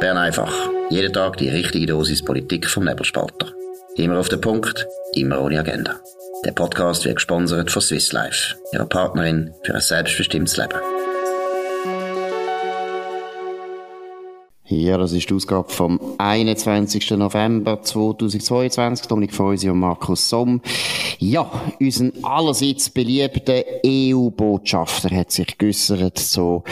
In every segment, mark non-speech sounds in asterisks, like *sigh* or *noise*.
Bern einfach. Jeden Tag die richtige Dosis Politik vom Nebelspalter. Immer auf den Punkt, immer ohne Agenda. Der Podcast wird gesponsert von Swiss Life, ihrer Partnerin für ein selbstbestimmtes Leben. Ja, das ist die Ausgabe vom 21. November 2022. Dominik Feusi und Markus Somm. Ja, unser allerseits beliebter EU-Botschafter hat sich geäussert zu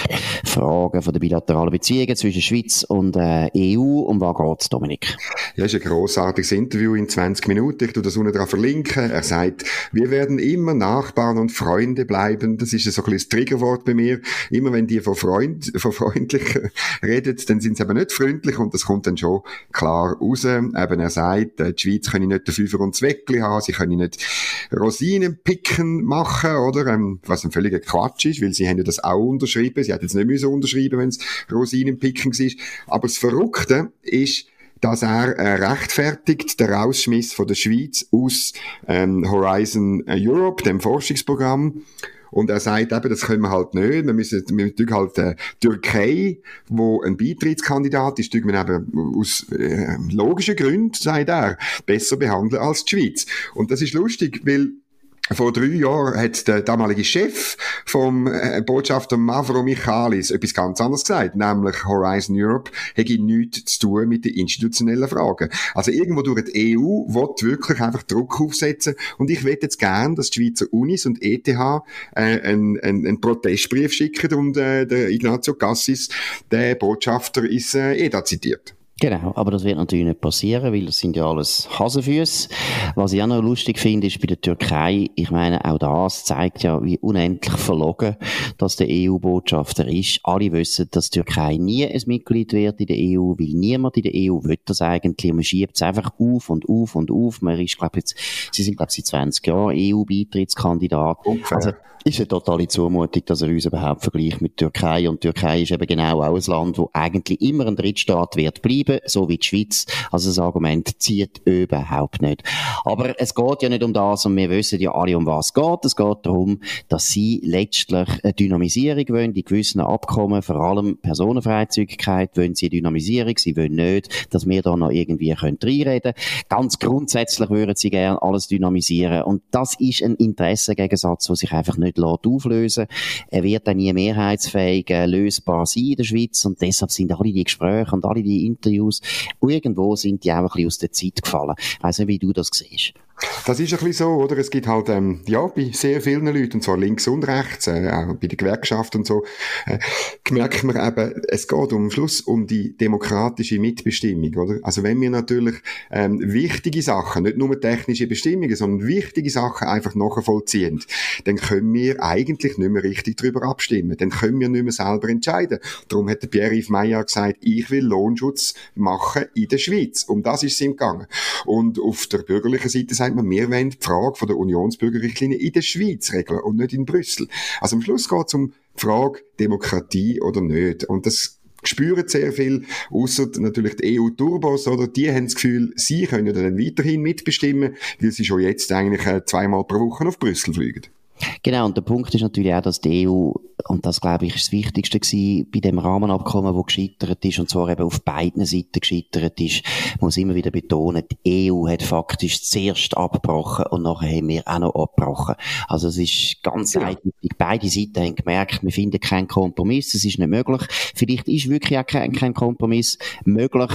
Fragen von der bilateralen Beziehungen zwischen Schweiz und äh, EU. Um was geht's, Dominik? Ja, ist ein grossartiges Interview in 20 Minuten. Ich tu das unten dran verlinken. Er sagt, wir werden immer Nachbarn und Freunde bleiben. Das ist so ein bisschen das Triggerwort bei mir. Immer wenn die von, Freund, von freundlich *laughs* redet, dann sind sie eben nicht freundlich und das kommt dann schon klar raus. Eben, er sagt, äh, die Schweiz können nicht den Fünfer und Zweckli haben, sie können nicht Rosinenpicken machen, oder? Ähm, was ein völliger Quatsch ist, weil sie haben ja das auch unterschrieben. Sie hätten jetzt nicht müssen unterschreiben, wenn es Rosinenpicken war. Aber das Verrückte ist, dass er äh, rechtfertigt den Rausschmiss von der Schweiz aus ähm, Horizon Europe, dem Forschungsprogramm, und er sagt eben, das können wir halt nicht. Wir müssen, wir müssen halt äh, Türkei, wo ein Beitrittskandidat ist, wir eben aus äh, logischen Gründen, sagt er, besser behandeln als die Schweiz. Und das ist lustig, weil vor drei Jahren hat der damalige Chef vom äh, Botschafter Mavro Michalis etwas ganz anderes gesagt, nämlich Horizon Europe hätte nichts zu tun mit den institutionellen Fragen. Also irgendwo durch die EU wird wirklich einfach Druck aufsetzen und ich wette jetzt gern, dass die Schweizer Unis und ETH äh, einen, einen, einen Protestbrief schicken und äh, der Ignazio Cassis, der Botschafter, ist äh, eh da zitiert. Genau, aber das wird natürlich nicht passieren, weil das sind ja alles Hasenfüße. Was ich auch noch lustig finde, ist bei der Türkei, ich meine, auch das zeigt ja, wie unendlich verlogen dass der EU-Botschafter ist. Alle wissen, dass die Türkei nie ein Mitglied wird in der EU, weil niemand in der EU will das eigentlich. Man schiebt es einfach auf und auf und auf. Man ist, glaube jetzt, sie sind, glaube ich, seit 20 Jahren EU-Beitrittskandidat. Also, ist eine totale Zumutung, dass er uns überhaupt vergleicht mit Türkei. Und Türkei ist eben genau auch ein Land, wo eigentlich immer ein Drittstaat wird bleiben, so wie die Schweiz. Also das Argument zieht überhaupt nicht. Aber es geht ja nicht um das und wir wissen ja alle, um was es geht. Es geht darum, dass sie letztlich eine Dynamisierung wollen, in gewissen Abkommen, vor allem Personenfreizügigkeit, wollen sie eine Dynamisierung. Sie wollen nicht, dass wir da noch irgendwie reinreden können. Ganz grundsätzlich würden sie gerne alles dynamisieren. Und das ist ein Interessengegensatz, der sich einfach nicht auflösen Er wird dann nie mehrheitsfähig äh, lösbar sein in der Schweiz und deshalb sind alle die Gespräche und alle die Interviews, irgendwo sind die auch ein bisschen aus der Zeit gefallen. Ich weiss nicht, wie du das siehst. Das ist ein bisschen so, oder? Es gibt halt, ähm, ja, bei sehr vielen Leuten, und zwar links und rechts, äh, auch bei der Gewerkschaft und so, äh, merkt man eben, es geht am Schluss um die demokratische Mitbestimmung, oder? Also wenn wir natürlich ähm, wichtige Sachen, nicht nur technische Bestimmungen, sondern wichtige Sachen einfach nachvollziehen, dann können wir eigentlich nicht mehr richtig darüber abstimmen. Dann können wir nicht mehr selber entscheiden. Darum hat der Pierre-Yves Meyer gesagt, ich will Lohnschutz machen in der Schweiz. Um das ist es ihm gegangen. Und auf der bürgerlichen Seite sagt man, wir wollen die Frage von der Unionsbürgerrichtlinie in der Schweiz regeln und nicht in Brüssel. Also am Schluss geht es um die Frage Demokratie oder nicht. Und das spüren sehr viel, außer natürlich die EU-Turbos, oder? Die haben das Gefühl, sie können dann weiterhin mitbestimmen, weil sie schon jetzt eigentlich äh, zweimal pro Woche auf Brüssel fliegen. Genau, und der Punkt ist natürlich auch, dass die EU, und das glaube ich ist das Wichtigste gewesen, bei dem Rahmenabkommen, wo gescheitert ist, und zwar eben auf beiden Seiten gescheitert ist, muss immer wieder betonen, die EU hat faktisch zuerst abgebrochen und nachher haben wir auch noch abgebrochen. Also es ist ganz ja. eindeutig, beide Seiten haben gemerkt, wir finden keinen Kompromiss, es ist nicht möglich. Vielleicht ist wirklich auch kein, kein Kompromiss möglich,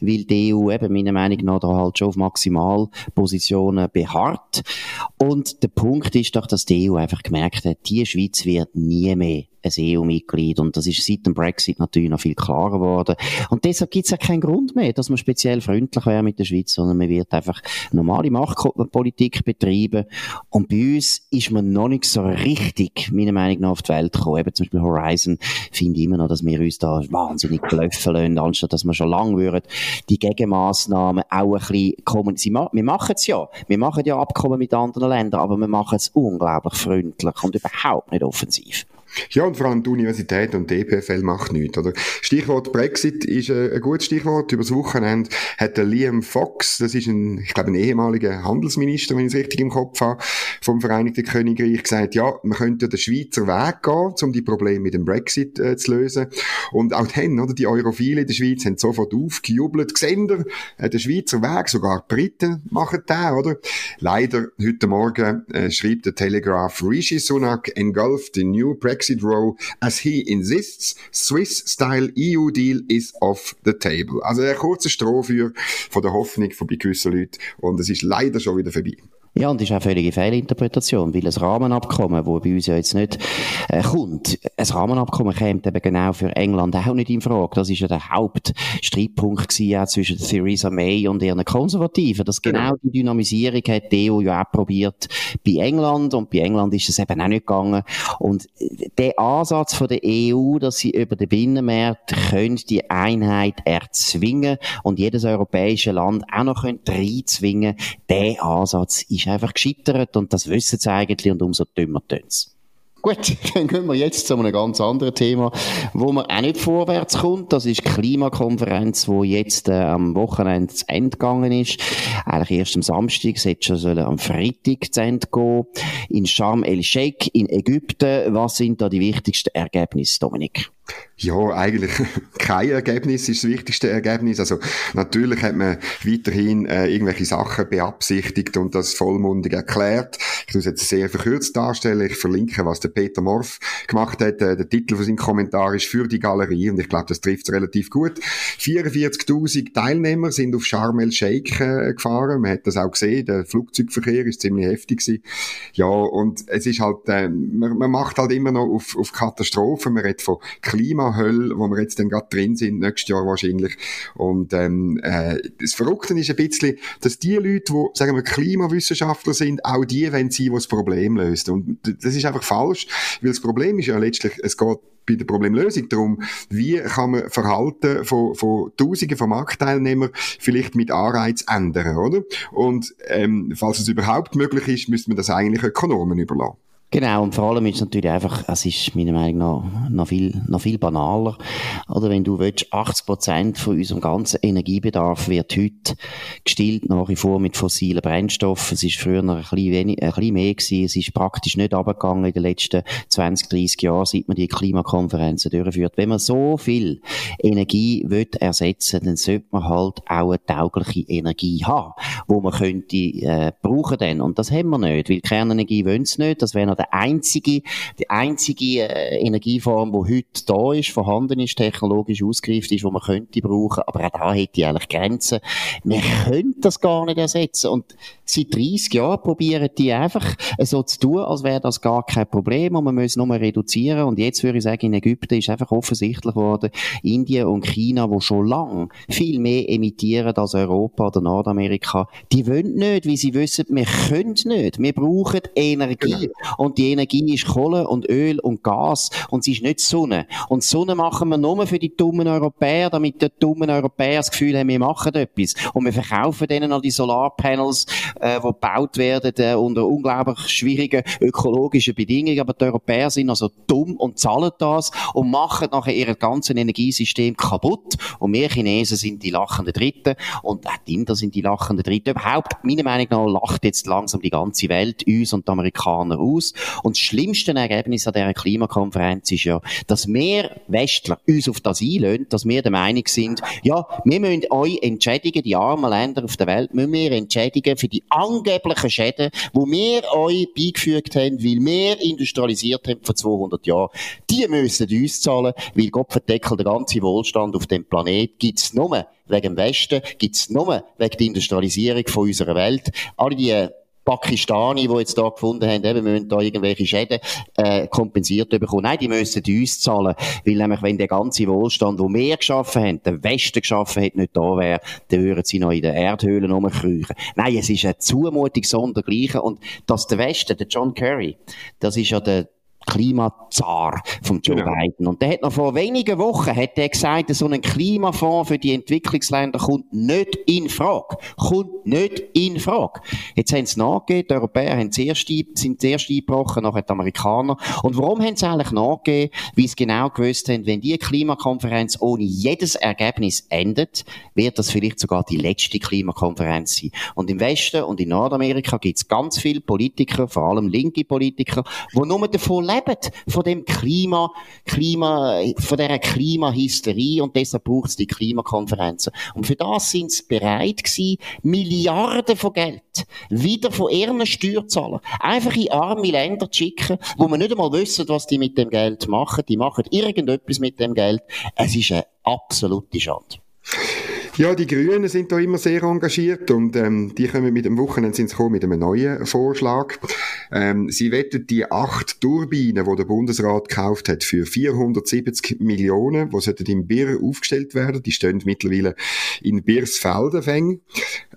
weil die EU eben meiner Meinung nach da halt schon auf Maximalpositionen beharrt. Und der Punkt ist doch, dass die EU einfach gemerkt hat, die Schweiz wird nie mehr ein EU-Mitglied. Und das ist seit dem Brexit natürlich noch viel klarer geworden. Und deshalb gibt es ja keinen Grund mehr, dass man speziell freundlich wäre mit der Schweiz, sondern man wird einfach normale Machtpolitik betreiben. Und bei uns ist man noch nicht so richtig, meiner Meinung nach, auf die Welt gekommen. Eben zum Beispiel Horizon finde ich immer noch, dass wir uns da wahnsinnig blöffen lassen, anstatt dass wir schon lange würden, die Gegenmaßnahmen auch ein bisschen kommunizieren. Wir machen es ja. Wir machen ja Abkommen mit anderen Ländern, aber wir machen es unglaublich freundlich und überhaupt nicht offensiv. Ja, und vor allem die Universität und die EPFL macht nichts, oder? Stichwort Brexit ist ein, ein gutes Stichwort. Übers Wochenende hat Liam Fox, das ist ein, ich glaube, ein ehemaliger Handelsminister, wenn ich es richtig im Kopf habe, vom Vereinigten Königreich gesagt, ja, man könnte den Schweizer Weg gehen, um die Probleme mit dem Brexit äh, zu lösen. Und auch dann, oder, die Europhile in der Schweiz haben sofort aufgejubelt, gesehen, äh, der Schweizer Weg, sogar die Briten machen den, oder? Leider, heute Morgen äh, schreibt der Telegraph, Rishi Sunak engulfed the new Brexit row as he insists Swiss-style EU deal is off the table. Also eine kurze Strohfeuer von der Hoffnung von gewissen Leuten und es ist leider schon wieder vorbei. Ja, und das ist auch völlige Fehlinterpretation, weil ein Rahmenabkommen, wo bei uns ja jetzt nicht äh, kommt, ein Rahmenabkommen kommt eben genau für England auch nicht in Frage. Das ist ja der Hauptstreitpunkt gewesen, auch zwischen Theresa May und ihren Konservativen, dass genau, genau die Dynamisierung hat die EU ja auch probiert bei England und bei England ist es eben auch nicht gegangen. Und der Ansatz von der EU, dass sie über den Binnenmarkt können die Einheit erzwingen und jedes europäische Land auch noch reinzwingen, der Ansatz ist ist einfach gescheitert und das wissen sie eigentlich und umso dümmer tun sie. Gut, *laughs* dann gehen wir jetzt zu einem ganz anderen Thema, wo man auch nicht vorwärts kommt. Das ist die Klimakonferenz, wo jetzt äh, am Wochenende zu Ende gegangen ist. Eigentlich erst am Samstag, es hätte schon am Freitag zu Ende gehen. In Sharm el-Sheikh in Ägypten. Was sind da die wichtigsten Ergebnisse, Dominik? Ja, eigentlich *laughs* kein Ergebnis ist das wichtigste Ergebnis. Also natürlich hat man weiterhin äh, irgendwelche Sachen beabsichtigt und das vollmundig erklärt. Ich muss jetzt sehr verkürzt darstellen. Ich verlinke, was der Peter Morf gemacht hat. Äh, der Titel von seinem Kommentar ist für die Galerie und ich glaube, das trifft relativ gut. 44.000 Teilnehmer sind auf Sharm el-Sheikh äh, gefahren. Man hat das auch gesehen. Der Flugzeugverkehr ist ziemlich heftig gewesen. Ja, und es ist halt, äh, man, man macht halt immer noch auf, auf Katastrophen. Man redet von Klimahölle, wo wir jetzt dann gerade drin sind, nächstes Jahr wahrscheinlich. Und ähm, äh, das Verrückte ist ein bisschen, dass die Leute, die, sagen wir, Klimawissenschaftler sind, auch die wollen sein, die das Problem lösen. Und das ist einfach falsch, weil das Problem ist ja letztlich, es geht bei der Problemlösung darum, wie kann man Verhalten von, von Tausenden von Marktteilnehmern vielleicht mit Anreiz ändern, oder? Und ähm, falls es überhaupt möglich ist, müsste man das eigentlich Ökonomen überlassen. Genau, und vor allem ist es natürlich einfach, es ist meiner Meinung nach noch viel, noch viel banaler. Oder wenn du willst, 80 Prozent von unserem ganzen Energiebedarf wird heute gestillt, nach wie vor mit fossilen Brennstoffen. Es ist früher noch ein bisschen, wenig, ein bisschen mehr gewesen. Es ist praktisch nicht abgegangen in den letzten 20, 30 Jahren, seit man die Klimakonferenzen durchführt. Wenn man so viel Energie will ersetzen, dann sollte man halt auch eine taugliche Energie haben, wo man könnte, äh, brauchen dann. Und das haben wir nicht, weil Kernenergie wollen es nicht. Das wäre der einzige, die einzige äh, Energieform, die heute da ist, vorhanden ist, technologisch ausgereift ist, wo man könnte brauchen. Aber auch da hätte eigentlich Grenzen. Wir können das gar nicht ersetzen. Und seit 30 Jahren probieren die einfach so zu tun, als wäre das gar kein Problem und man muss nur reduzieren. Und jetzt würde ich sagen, in Ägypten ist einfach offensichtlich geworden, Indien und China, wo schon lange viel mehr emittieren als Europa oder Nordamerika, die wollen nicht, weil sie wissen, wir können nicht. Wir brauchen Energie. Genau. Und die Energie ist Kohle und Öl und Gas und sie ist nicht Sonne. Und Sonne machen wir nur für die dummen Europäer, damit die dummen Europäer das Gefühl haben, wir machen etwas. Und wir verkaufen denen noch die Solarpanels, äh, die gebaut werden äh, unter unglaublich schwierigen ökologischen Bedingungen. Aber die Europäer sind also dumm und zahlen das und machen nachher ihr ganzes Energiesystem kaputt. Und wir Chinesen sind die lachenden Dritten und auch die Inder sind die lachenden Dritten. Überhaupt, meiner Meinung nach, lacht jetzt langsam die ganze Welt uns und die Amerikaner aus. Und das schlimmste Ergebnis an dieser Klimakonferenz ist ja, dass wir Westler uns auf das einlösen, dass wir der Meinung sind, ja, wir müssen euch entschädigen, die armen Länder auf der Welt, müssen wir entschädigen für die angeblichen Schäden, die wir euch beigefügt haben, weil wir industrialisiert haben vor 200 Jahren. Die müssen uns zahlen, weil Gott verdeckelt der ganze Wohlstand auf dem Planet gibt's nur wegen dem Westen, gibt's nur wegen der Industrialisierung von unserer Welt. Alle die Pakistani, die jetzt da gefunden haben, eben, wir müssen da irgendwelche Schäden äh, kompensiert bekommen. Nein, die müssen uns zahlen, weil nämlich, wenn der ganze Wohlstand, den wir geschaffen haben, der Westen geschaffen hat, nicht da wäre, dann würden sie noch in den Erdhöhlen rumkriechen. Nein, es ist eine Zumutung sondergleichen und dass der Westen, der John Kerry, das ist ja der Klimazar von Joe genau. Biden. Und der hat noch vor wenigen Wochen hat der gesagt, so ein Klimafonds für die Entwicklungsländer kommt nicht in Frage. Kommt nicht in Frage. Jetzt haben sie nachgegeben, die Europäer haben zuerst, sind zuerst eingebrochen, nachher die Amerikaner. Und warum haben sie eigentlich nachgegeben? Weil sie genau gewusst haben, wenn die Klimakonferenz ohne jedes Ergebnis endet, wird das vielleicht sogar die letzte Klimakonferenz sein. Und im Westen und in Nordamerika gibt es ganz viele Politiker, vor allem linke Politiker, die nur davon leben, von dem Klima, Klima, von dieser Klimahysterie und deshalb braucht es die Klimakonferenzen. Und für das sind sie bereit gewesen, Milliarden von Geld wieder von ihren Steuerzahlern einfach in arme Länder zu schicken, wo man nicht einmal wissen, was die mit dem Geld machen. Die machen irgendetwas mit dem Geld. Es ist eine absolute Schande. Ja, die Grünen sind da immer sehr engagiert und ähm, die kommen mit dem Wochenende sind sie mit einem neuen Vorschlag. Ähm, sie wettet die acht Turbinen, die der Bundesrat gekauft hat, für 470 Millionen, die sollten im Bir aufgestellt werden. Die stehen mittlerweile in Birsfelden.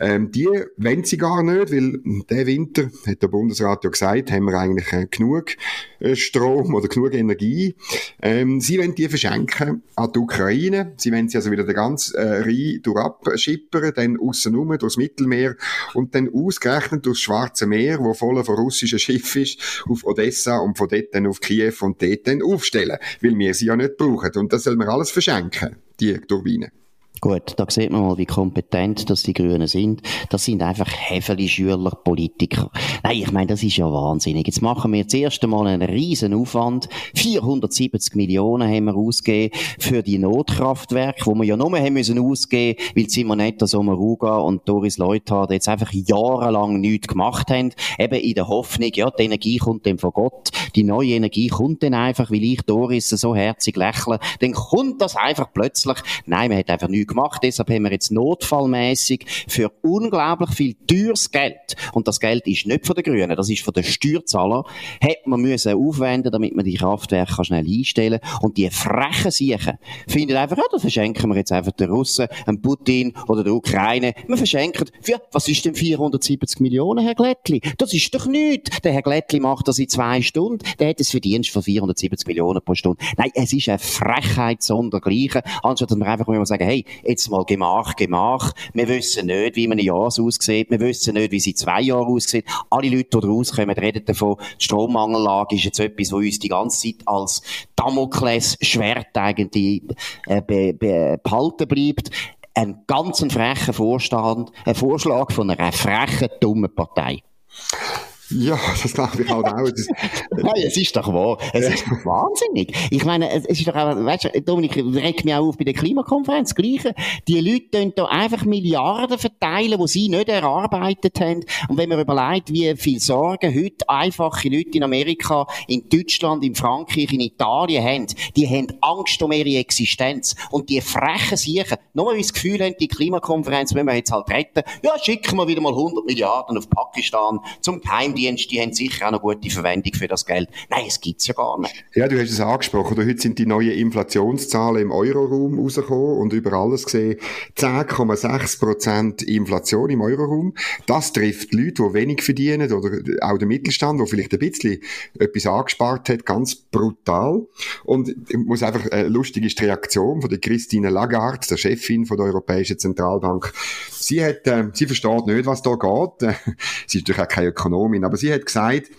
Ähm, die wollen sie gar nicht, weil der Winter, hat der Bundesrat ja gesagt, haben wir eigentlich äh, genug äh, Strom oder genug Energie. Ähm, sie wollen die verschenken an die Ukraine. Sie wollen sie also wieder den ganzen äh, Rhein durchschippern, dann aussen durchs Mittelmeer und dann ausgerechnet durchs Schwarze Meer, wo voller von russischen Schiffen ist, auf Odessa und von dort dann auf Kiew und dort dann aufstellen, weil wir sie ja nicht brauchen. Und das soll man alles verschenken, die Turbinen. Gut, da sieht man mal, wie kompetent das die Grünen sind. Das sind einfach Häfeli Schüler, Politiker. Nein, ich meine, das ist ja wahnsinnig. Jetzt machen wir das erste Mal einen riesen Aufwand. 470 Millionen haben wir ausgegeben für die Notkraftwerke, wo wir ja nur haben müssen ausgeben, weil Simonetta Sommaruga und Doris Leuthard jetzt einfach jahrelang nichts gemacht haben. Eben in der Hoffnung, ja, die Energie kommt dann von Gott. Die neue Energie kommt dann einfach, weil ich Doris so herzig lächle. Dann kommt das einfach plötzlich. Nein, man hat einfach nichts gemacht. Deshalb haben wir jetzt notfallmäßig für unglaublich viel teures Geld, und das Geld ist nicht von den Grünen, das ist von den Steuerzahlern, hat man müssen aufwenden, damit man die Kraftwerke schnell einstellen kann. Und die frechen Siechen finden einfach, ja, das verschenken wir jetzt einfach den Russen, dem Putin oder der Ukraine. Wir verschenken, für, was ist denn 470 Millionen, Herr Glättli? Das ist doch nichts. Der Herr Glättli macht das in zwei Stunden, der hat es Verdienst von 470 Millionen pro Stunde. Nein, es ist eine Frechheit sondergleichen, anstatt dass wir einfach mal sagen, hey, jetzt mal Gemach, Gemach. Wir wissen nicht, wie man ein Jahr aussieht. Wir wissen nicht, wie sie zwei Jahre aussieht. Alle Leute, die rauskommen, reden davon, die Strommangellage ist jetzt etwas, was uns die ganze Zeit als Damoklesschwert eigentlich äh, be, be, behalten bleibt. Ein ganz frecher Vorstand, ein Vorschlag von einer frechen, dummen Partei. Ja, das glaube ich halt auch. *laughs* Nein, es ist doch wahr. Es ist doch wahnsinnig. Ich meine, es ist doch auch, weißt du, Dominik, regt mich auch auf bei der Klimakonferenz. Gleiche. Die Leute tun da einfach Milliarden verteilen, die sie nicht erarbeitet haben. Und wenn man überlegt, wie viel Sorgen heute einfache Leute in Amerika, in Deutschland, in Frankreich, in Italien haben, die haben Angst um ihre Existenz. Und die frechen Siechen, nur weil sie das Gefühl haben, die Klimakonferenz müssen wir jetzt halt retten. Ja, schicken wir wieder mal 100 Milliarden auf Pakistan zum Geheim Die haben sicher auch noch gute Verwendung für das Geld. Nein, es gibt's ja gar nicht. Ja, du hast es angesprochen. Heute sind die neuen Inflationszahlen im Euroraum rausgekommen und über alles gesehen 10,6 Prozent Inflation im Euroraum. Das trifft Leute, die wenig verdienen oder auch der Mittelstand, der vielleicht ein bisschen etwas angespart hat, ganz brutal. Und ich muss einfach, eine lustige ist die Reaktion von der Christine Lagarde, der Chefin von der Europäischen Zentralbank. Sie hat, äh, sie versteht nicht, was da geht. *laughs* sie ist natürlich auch keine Ökonomin, aber sie hat gesagt,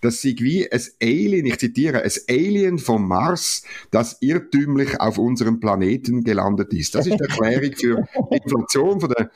das sei wie ein Alien, ich zitiere, ein Alien vom Mars, das irrtümlich auf unserem Planeten gelandet ist. Das ist die Erklärung für die Inflation von der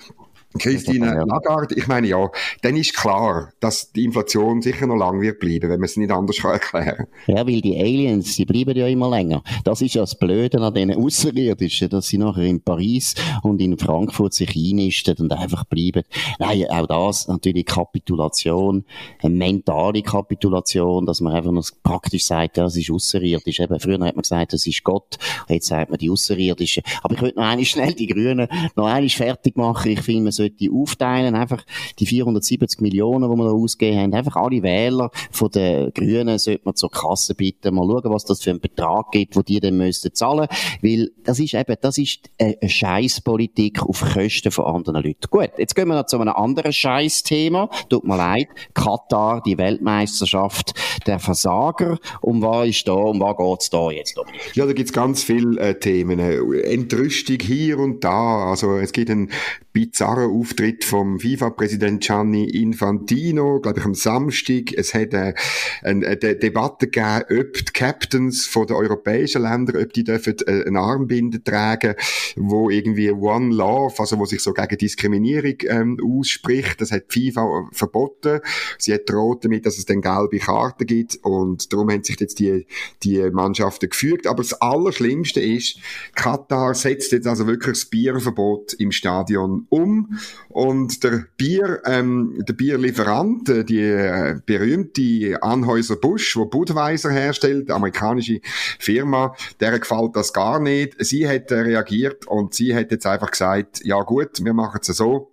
Christine Lagarde, ich meine ja, dann ist klar, dass die Inflation sicher noch lang wird bleiben, wenn man es nicht anders *laughs* kann erklären Ja, weil die Aliens, die bleiben ja immer länger. Das ist ja das Blöde an diesen Außerirdischen, dass sie nachher in Paris und in Frankfurt sich einnisten und einfach bleiben. Nein, auch das natürlich Kapitulation, eine mentale Kapitulation, dass man einfach noch praktisch sagt, ja, das ist außerirdisch. Eben, früher hat man gesagt, das ist Gott, jetzt sagt man die Außerirdischen. Aber ich würde noch einmal schnell die Grünen noch einmal fertig machen. Ich finde, man sollte aufteilen, einfach die 470 Millionen, die wir da ausgegeben haben, einfach alle Wähler von den Grünen sollte man zur Kasse bitten, mal schauen, was das für einen Betrag gibt, wo die dann müssten zahlen, weil das ist eben, das ist eine Scheißpolitik auf Kosten von anderen Leuten. Gut, jetzt gehen wir noch zu einem anderen Scheißthema. Tut mir leid, Katar, die Weltmeisterschaft der Versager. Um was ist da, um was geht's da jetzt? Ja, da gibt's ganz viele äh, Themen. Entrüstung hier und da. Also es gibt einen bizarren Auftritt vom FIFA-Präsident Gianni Infantino, glaube ich, am Samstag. Es hat äh, eine, eine Debatte gegeben, ob die Captains von den europäischen Ländern, ob die dürfen äh, eine Armbinde tragen, wo irgendwie One Love, also wo sich so gegen Diskriminierung ähm, ausspricht. Das hat FIFA verboten. Sie hat droht damit, dass es dann gelbe Karten gibt und darum haben sich jetzt die, die Mannschaften gefügt. Aber das Allerschlimmste ist, Katar setzt jetzt also wirklich das Bierverbot im Stadion um und der Bier, ähm, der Bierlieferant, äh, die äh, berühmte Anhäuser Busch, wo Budweiser herstellt, amerikanische Firma, der gefällt das gar nicht. Sie hat äh, reagiert und sie hat jetzt einfach gesagt, ja gut, wir machen es so,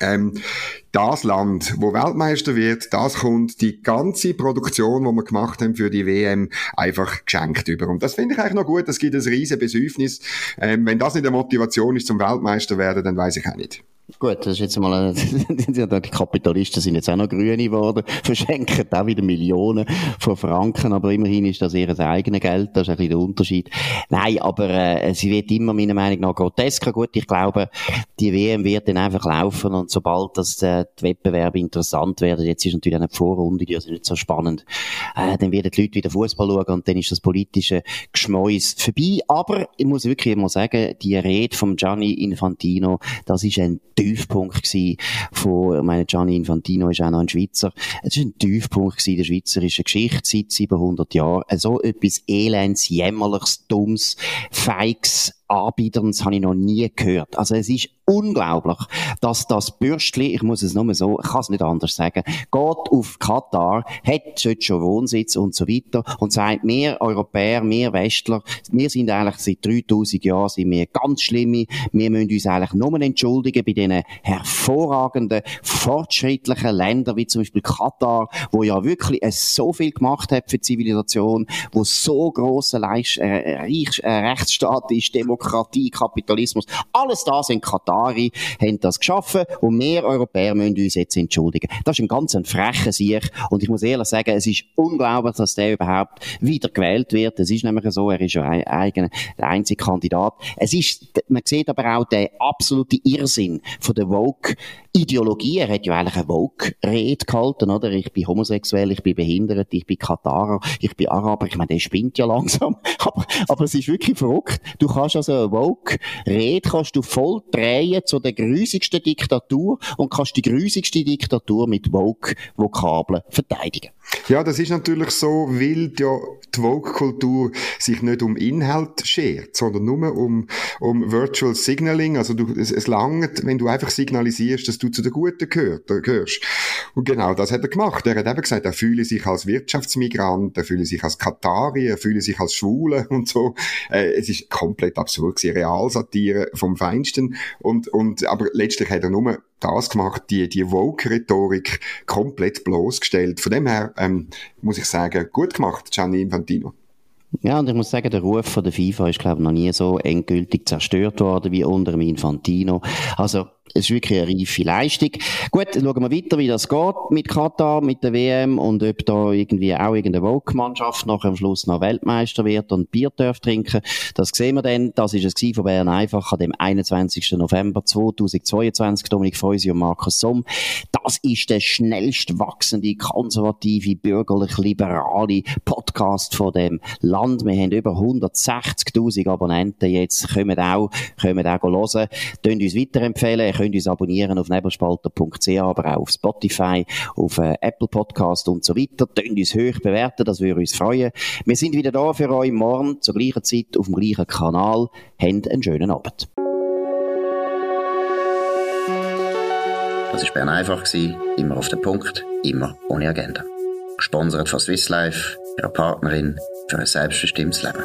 ähm, das Land, wo Weltmeister wird, das kommt die ganze Produktion, die wir gemacht haben für die WM, einfach geschenkt über. Und das finde ich eigentlich noch gut. Das gibt ein riesen Besäufnis. Ähm, wenn das nicht eine Motivation ist zum Weltmeister werden, dann weiß ich auch nicht. Gut, das ist jetzt mal, *laughs* die Kapitalisten sind jetzt auch noch grüne geworden, verschenken auch wieder Millionen von Franken, aber immerhin ist das ihr eigenes Geld, das ist ein bisschen der Unterschied. Nein, aber äh, sie wird immer meiner Meinung nach grotesker. Gut, ich glaube, die WM wird dann einfach laufen und sobald das, äh, die Wettbewerbe interessant werden, jetzt ist natürlich eine Vorrunde, die ist nicht so spannend, äh, dann werden die Leute wieder Fußball schauen und dann ist das politische Geschmäus vorbei. Aber ich muss wirklich immer sagen, die Rede von Gianni Infantino, das ist ein Tiefpunkt gewesen von, ich meine, Gianni Infantino ist auch noch ein Schweizer. Es ist ein Tiefpunkt gewesen der schweizerischen Geschichte seit 700 Jahren. So etwas Elends, Jämmerliches, Dummes, Feigs, Anbietern, das habe ich noch nie gehört. Also es ist unglaublich, dass das Bürstli, ich muss es nur so, ich kann es nicht anders sagen, geht auf Katar, hat dort schon Wohnsitz und so weiter und sagt, wir Europäer, wir Westler, wir sind eigentlich seit 3000 Jahren sind wir ganz schlimme, wir müssen uns eigentlich nur entschuldigen bei diesen hervorragenden, fortschrittlichen Ländern, wie zum Beispiel Katar, wo ja wirklich so viel gemacht hat für die Zivilisation, wo so grosser äh, äh, Rechtsstaat ist, Demokratie Demokratie, Kapitalismus, alles das in Katari haben das geschaffen und wir Europäer müssen uns jetzt entschuldigen. Das ist ein ganz ein frecher Sieg und ich muss ehrlich sagen, es ist unglaublich, dass der überhaupt wieder gewählt wird. Es ist nämlich so, er ist ja ein, der einzige Kandidat. Es ist, man sieht aber auch den absoluten Irrsinn von der Woke Ideologie. Er hat ja eigentlich eine Vogue-Rede gehalten, oder? Ich bin homosexuell, ich bin behindert, ich bin Katarer, ich bin Araber. Ich meine, der spinnt ja langsam. *laughs* aber, aber es ist wirklich verrückt. Du kannst also eine Vogue-Rede kannst du voll drehen zu der grusigsten Diktatur und kannst die grusigste Diktatur mit Vogue-Vokabeln verteidigen. Ja, das ist natürlich so, weil ja die Vogue-Kultur sich nicht um Inhalt schert, sondern nur um, um Virtual Signaling. Also du, es, es langt, wenn du einfach signalisierst, dass du zu den Guten gehört, gehörst. Und genau das hat er gemacht. Er hat eben gesagt, er fühle sich als Wirtschaftsmigrant, er fühle sich als Katari, er fühle sich als Schwule und so. Äh, es ist komplett absurd gewesen. Realsatire vom Feinsten. Und, und, aber letztlich hat er nur das gemacht, die, die Woke-Rhetorik komplett bloßgestellt. Von dem her, ähm, muss ich sagen, gut gemacht, Gianni Infantino. Ja, und ich muss sagen, der Ruf von der FIFA ist, glaube ich, noch nie so endgültig zerstört worden wie unter dem Infantino. Also, es ist wirklich eine reife Leistung. Gut, schauen wir weiter, wie das geht mit Katar, mit der WM und ob da irgendwie auch irgendeine Vogue-Mannschaft nachher am Schluss noch Weltmeister wird und Bier darf trinken. Das sehen wir dann. Das ist es von Bern einfach dem 21. November 2022. Dominik Feusi und Markus Somm. Das ist der schnellst wachsende, konservative, bürgerlich-liberale Podcast von dem Land. Wir haben über 160.000 Abonnenten jetzt. Kommen auch, kommen auch hören. Könnt uns weiterempfehlen könnt uns abonnieren auf nebelspalter.ch, aber auch auf Spotify, auf äh, Apple Podcast und so weiter. Könnt uns hoch bewerten, das würde uns freuen. Wir sind wieder da für euch morgen zur gleichen Zeit auf dem gleichen Kanal. Habt einen schönen Abend. Das war Bern einfach, immer auf den Punkt, immer ohne Agenda. Gesponsert von Swiss Life, ihrer Partnerin für ein selbstbestimmtes Leben.